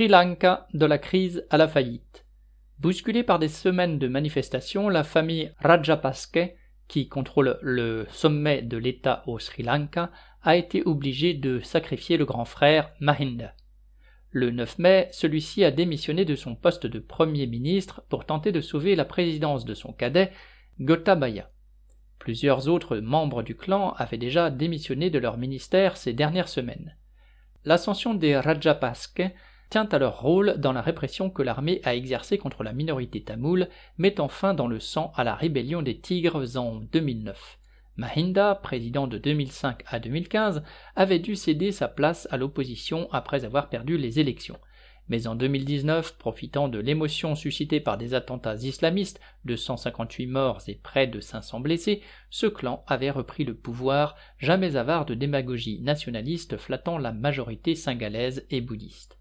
Sri Lanka de la crise à la faillite. Bousculée par des semaines de manifestations, la famille Rajapakse, qui contrôle le sommet de l'État au Sri Lanka, a été obligée de sacrifier le grand frère Mahinda. Le 9 mai, celui-ci a démissionné de son poste de Premier ministre pour tenter de sauver la présidence de son cadet, Gotabaya. Plusieurs autres membres du clan avaient déjà démissionné de leur ministère ces dernières semaines. L'ascension des Rajapakse tient à leur rôle dans la répression que l'armée a exercée contre la minorité tamoule, mettant fin dans le sang à la rébellion des Tigres en 2009. Mahinda, président de 2005 à 2015, avait dû céder sa place à l'opposition après avoir perdu les élections. Mais en 2019, profitant de l'émotion suscitée par des attentats islamistes, de 158 morts et près de 500 blessés, ce clan avait repris le pouvoir, jamais avare de démagogie nationaliste flattant la majorité singalaise et bouddhiste.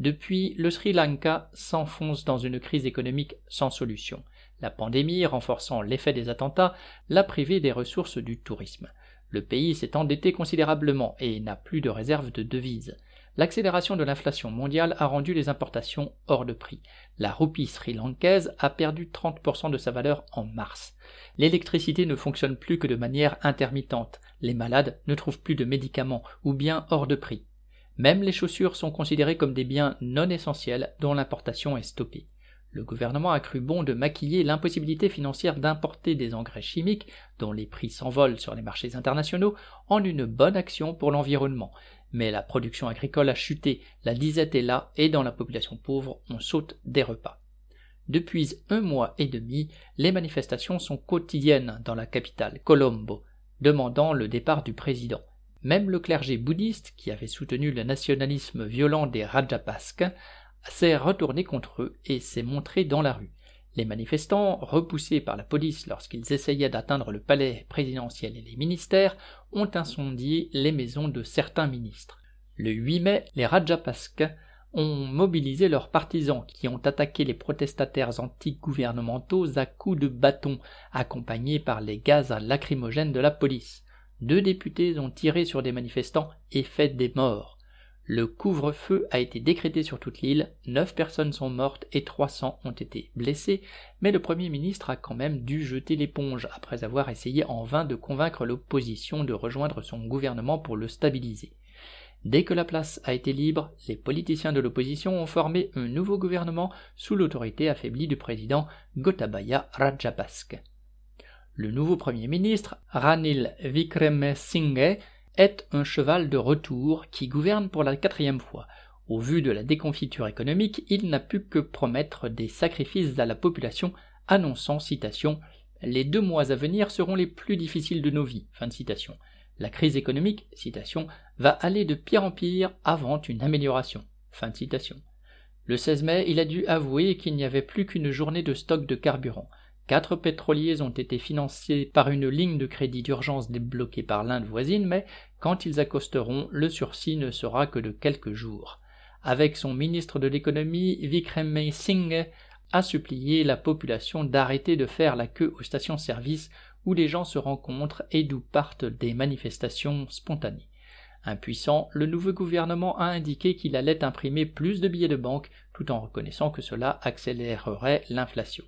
Depuis, le Sri Lanka s'enfonce dans une crise économique sans solution. La pandémie, renforçant l'effet des attentats, l'a privé des ressources du tourisme. Le pays s'est endetté considérablement et n'a plus de réserve de devises. L'accélération de l'inflation mondiale a rendu les importations hors de prix. La roupie sri-lankaise a perdu 30% de sa valeur en mars. L'électricité ne fonctionne plus que de manière intermittente. Les malades ne trouvent plus de médicaments ou bien hors de prix. Même les chaussures sont considérées comme des biens non essentiels dont l'importation est stoppée le gouvernement a cru bon de maquiller l'impossibilité financière d'importer des engrais chimiques dont les prix s'envolent sur les marchés internationaux en une bonne action pour l'environnement. Mais la production agricole a chuté, la disette est là et dans la population pauvre on saute des repas. Depuis un mois et demi, les manifestations sont quotidiennes dans la capitale, Colombo, demandant le départ du président. Même le clergé bouddhiste, qui avait soutenu le nationalisme violent des Rajapakse, s'est retourné contre eux et s'est montré dans la rue. Les manifestants, repoussés par la police lorsqu'ils essayaient d'atteindre le palais présidentiel et les ministères, ont incendié les maisons de certains ministres. Le 8 mai, les Rajapakse ont mobilisé leurs partisans qui ont attaqué les protestataires anti-gouvernementaux à coups de bâton, accompagnés par les gaz lacrymogènes de la police. Deux députés ont tiré sur des manifestants et fait des morts. Le couvre-feu a été décrété sur toute l'île, 9 personnes sont mortes et 300 ont été blessées, mais le Premier ministre a quand même dû jeter l'éponge après avoir essayé en vain de convaincre l'opposition de rejoindre son gouvernement pour le stabiliser. Dès que la place a été libre, les politiciens de l'opposition ont formé un nouveau gouvernement sous l'autorité affaiblie du président Gotabaya Rajapakse. Le nouveau Premier ministre, Ranil Wickremesinghe, est un cheval de retour qui gouverne pour la quatrième fois. Au vu de la déconfiture économique, il n'a pu que promettre des sacrifices à la population, annonçant, citation, Les deux mois à venir seront les plus difficiles de nos vies. La crise économique, citation, va aller de pire en pire avant une amélioration. Le 16 mai, il a dû avouer qu'il n'y avait plus qu'une journée de stock de carburant. Quatre pétroliers ont été financés par une ligne de crédit d'urgence débloquée par l'Inde voisine, mais quand ils accosteront, le sursis ne sera que de quelques jours. Avec son ministre de l'économie, Vikram Singh, a supplié la population d'arrêter de faire la queue aux stations-service où les gens se rencontrent et d'où partent des manifestations spontanées. Impuissant, le nouveau gouvernement a indiqué qu'il allait imprimer plus de billets de banque tout en reconnaissant que cela accélérerait l'inflation.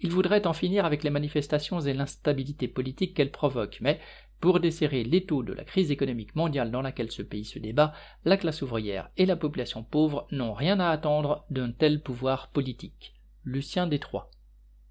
Il voudrait en finir avec les manifestations et l'instabilité politique qu'elles provoquent, mais pour desserrer l'étau de la crise économique mondiale dans laquelle ce pays se débat, la classe ouvrière et la population pauvre n'ont rien à attendre d'un tel pouvoir politique. Lucien Détroit.